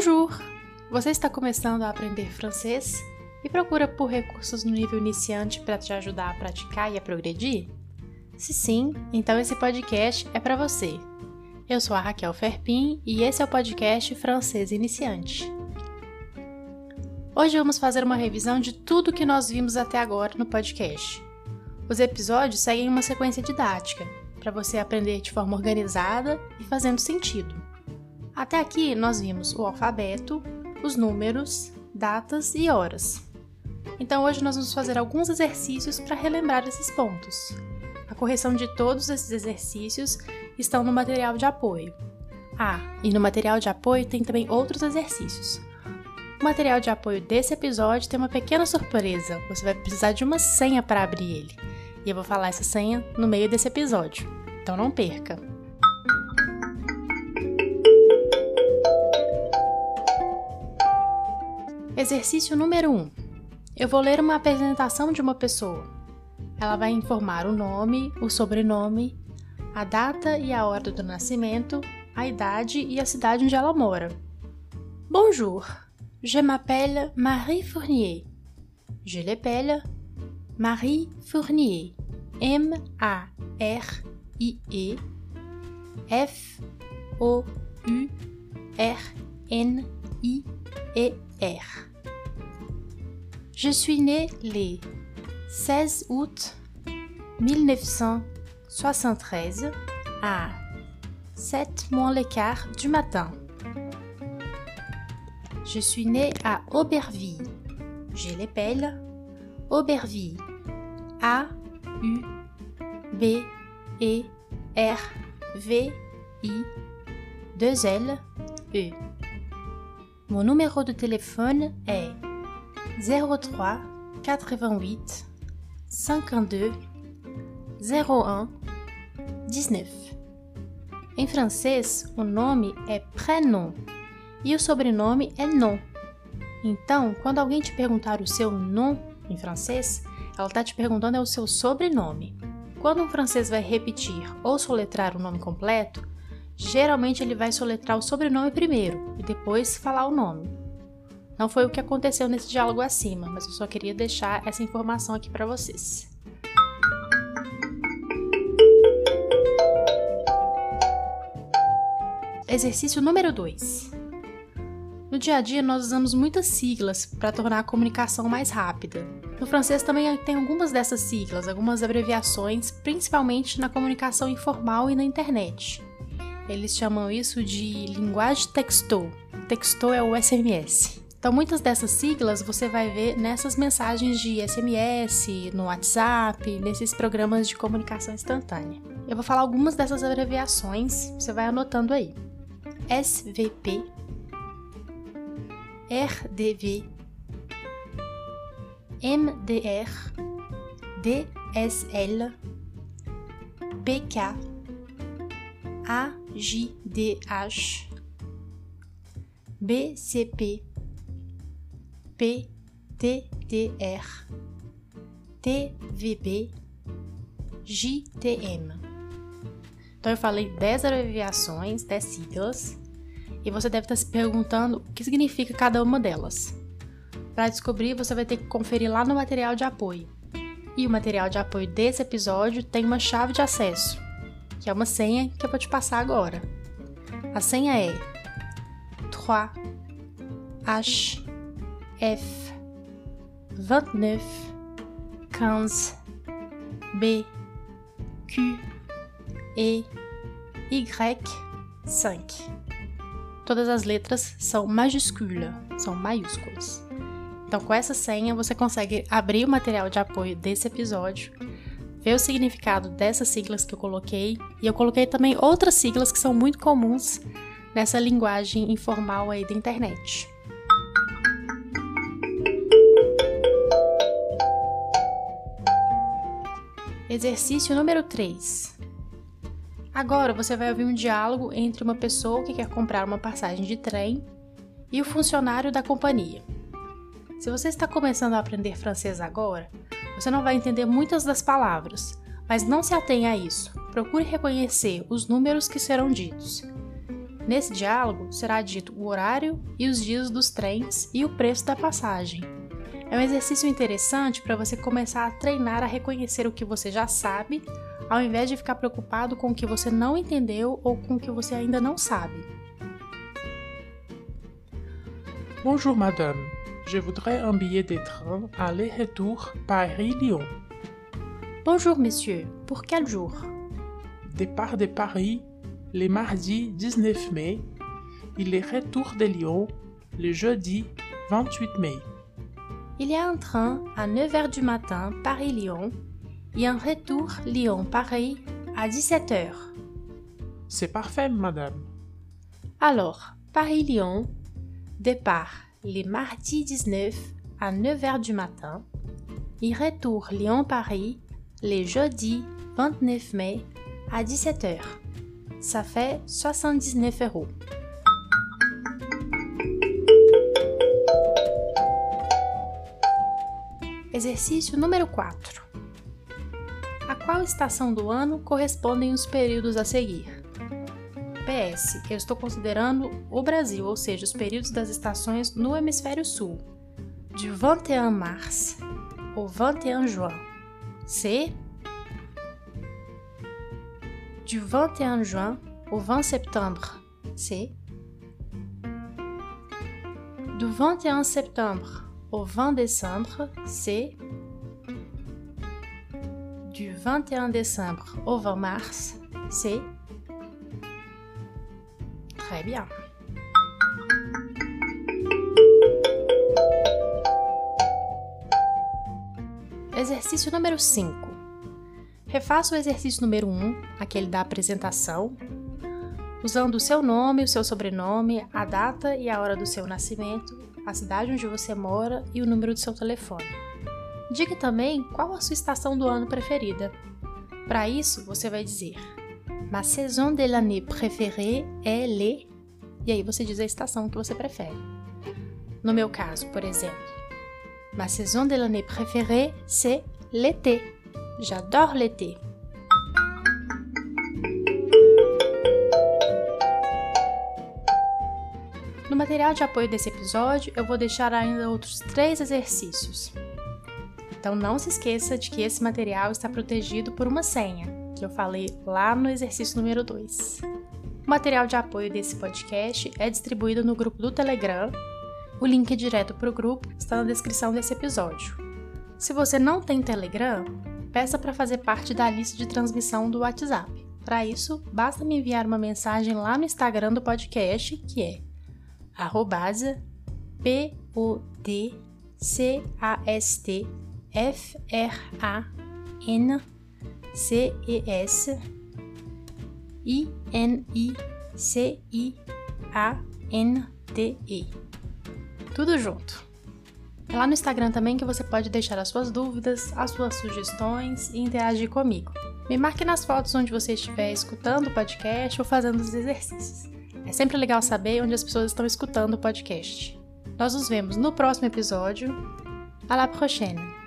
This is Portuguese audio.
Bonjour! Você está começando a aprender francês e procura por recursos no nível iniciante para te ajudar a praticar e a progredir? Se sim, então esse podcast é para você. Eu sou a Raquel Ferpin e esse é o podcast Francês Iniciante. Hoje vamos fazer uma revisão de tudo que nós vimos até agora no podcast. Os episódios seguem uma sequência didática, para você aprender de forma organizada e fazendo sentido. Até aqui nós vimos o alfabeto, os números, datas e horas. Então hoje nós vamos fazer alguns exercícios para relembrar esses pontos. A correção de todos esses exercícios estão no material de apoio. Ah, e no material de apoio tem também outros exercícios. O material de apoio desse episódio tem uma pequena surpresa. Você vai precisar de uma senha para abrir ele. E eu vou falar essa senha no meio desse episódio. Então não perca. Exercício número 1. Um. Eu vou ler uma apresentação de uma pessoa. Ela vai informar o nome, o sobrenome, a data e a hora do nascimento, a idade e a cidade onde ela mora. Bonjour, je m'appelle Marie Fournier. Je l'appelle Marie Fournier. M-A-R-I-E F-O-U-R-N-I-E-R. Je suis née le 16 août 1973 à 7 moins le quart du matin. Je suis née à Auberville. Je l'appelle Auberville. A U B E R V I 2 L E. Mon numéro de téléphone est 03 88 52 01 19. Em francês, o nome é prénom e o sobrenome é nom. Então, quando alguém te perguntar o seu nom em francês, ela está te perguntando é o seu sobrenome. Quando um francês vai repetir ou soletrar o nome completo, geralmente ele vai soletrar o sobrenome primeiro e depois falar o nome. Não foi o que aconteceu nesse diálogo acima, mas eu só queria deixar essa informação aqui para vocês. Exercício número 2. No dia a dia, nós usamos muitas siglas para tornar a comunicação mais rápida. No francês também tem algumas dessas siglas, algumas abreviações, principalmente na comunicação informal e na internet. Eles chamam isso de linguagem texto. Texto é o SMS. Então, muitas dessas siglas você vai ver nessas mensagens de SMS, no WhatsApp, nesses programas de comunicação instantânea. Eu vou falar algumas dessas abreviações, você vai anotando aí. SVP, RDV, MDR, DSL, PK, AJDH, BCP, PTDR, TVB, JTM. Então eu falei 10 abreviações, 10 siglas, e você deve estar se perguntando o que significa cada uma delas. Para descobrir, você vai ter que conferir lá no material de apoio. E o material de apoio desse episódio tem uma chave de acesso, que é uma senha que eu vou te passar agora. A senha é 3 H F 29 15 B Q E Y 5 todas as letras são majúsculas, são maiúsculas. Então, com essa senha, você consegue abrir o material de apoio desse episódio, ver o significado dessas siglas que eu coloquei, e eu coloquei também outras siglas que são muito comuns nessa linguagem informal aí da internet. Exercício número 3. Agora você vai ouvir um diálogo entre uma pessoa que quer comprar uma passagem de trem e o funcionário da companhia. Se você está começando a aprender francês agora, você não vai entender muitas das palavras, mas não se atenha a isso. Procure reconhecer os números que serão ditos. Nesse diálogo será dito o horário e os dias dos trens e o preço da passagem. É um exercício interessante para você começar a treinar a reconhecer o que você já sabe, ao invés de ficar preocupado com o que você não entendeu ou com o que você ainda não sabe. Bonjour madame, je voudrais un billet de train aller-retour Paris-Lyon. Bonjour monsieur, pour quel jour Départ de Paris le mardi 19 mai et le retour de Lyon le jeudi 28 mai. Il y a un train à 9h du matin Paris-Lyon et un retour Lyon-Paris à 17h. C'est parfait, madame. Alors, Paris-Lyon, départ le mardi 19 à 9h du matin et retour Lyon-Paris le jeudi 29 mai à 17h. Ça fait 79 euros. Exercício número 4. A qual estação do ano correspondem os períodos a seguir? PS, eu estou considerando o Brasil, ou seja, os períodos das estações no hemisfério sul. De 21 mars au 21 juin. C. Du 21 juin au 20 septembre. C. Du 21 septembre au 20 décembre. C. Du 21 décembre au 20 mars. C. Très bien. Exercício número 5. Refaça o exercício número 1, aquele da apresentação, usando o seu nome, o seu sobrenome, a data e a hora do seu nascimento, a cidade onde você mora e o número do seu telefone. Diga também qual a sua estação do ano preferida. Para isso, você vai dizer: Ma saison de l'année préférée est le. E aí você diz a estação que você prefere. No meu caso, por exemplo, Ma saison de l'année préférée, c'est l'été. J'adore l'été. Material de apoio desse episódio, eu vou deixar ainda outros três exercícios. Então não se esqueça de que esse material está protegido por uma senha, que eu falei lá no exercício número 2. O material de apoio desse podcast é distribuído no grupo do Telegram. O link direto para o grupo está na descrição desse episódio. Se você não tem Telegram, peça para fazer parte da lista de transmissão do WhatsApp. Para isso, basta me enviar uma mensagem lá no Instagram do podcast, que é arrobasa P-O-D-C-A-S-T-F-R-A-N-C-E-S I-N-I-C-I-A-N-T-E. Tudo junto. É lá no Instagram também que você pode deixar as suas dúvidas, as suas sugestões e interagir comigo. Me marque nas fotos onde você estiver escutando o podcast ou fazendo os exercícios. É sempre legal saber onde as pessoas estão escutando o podcast. Nós nos vemos no próximo episódio. À la prochaine!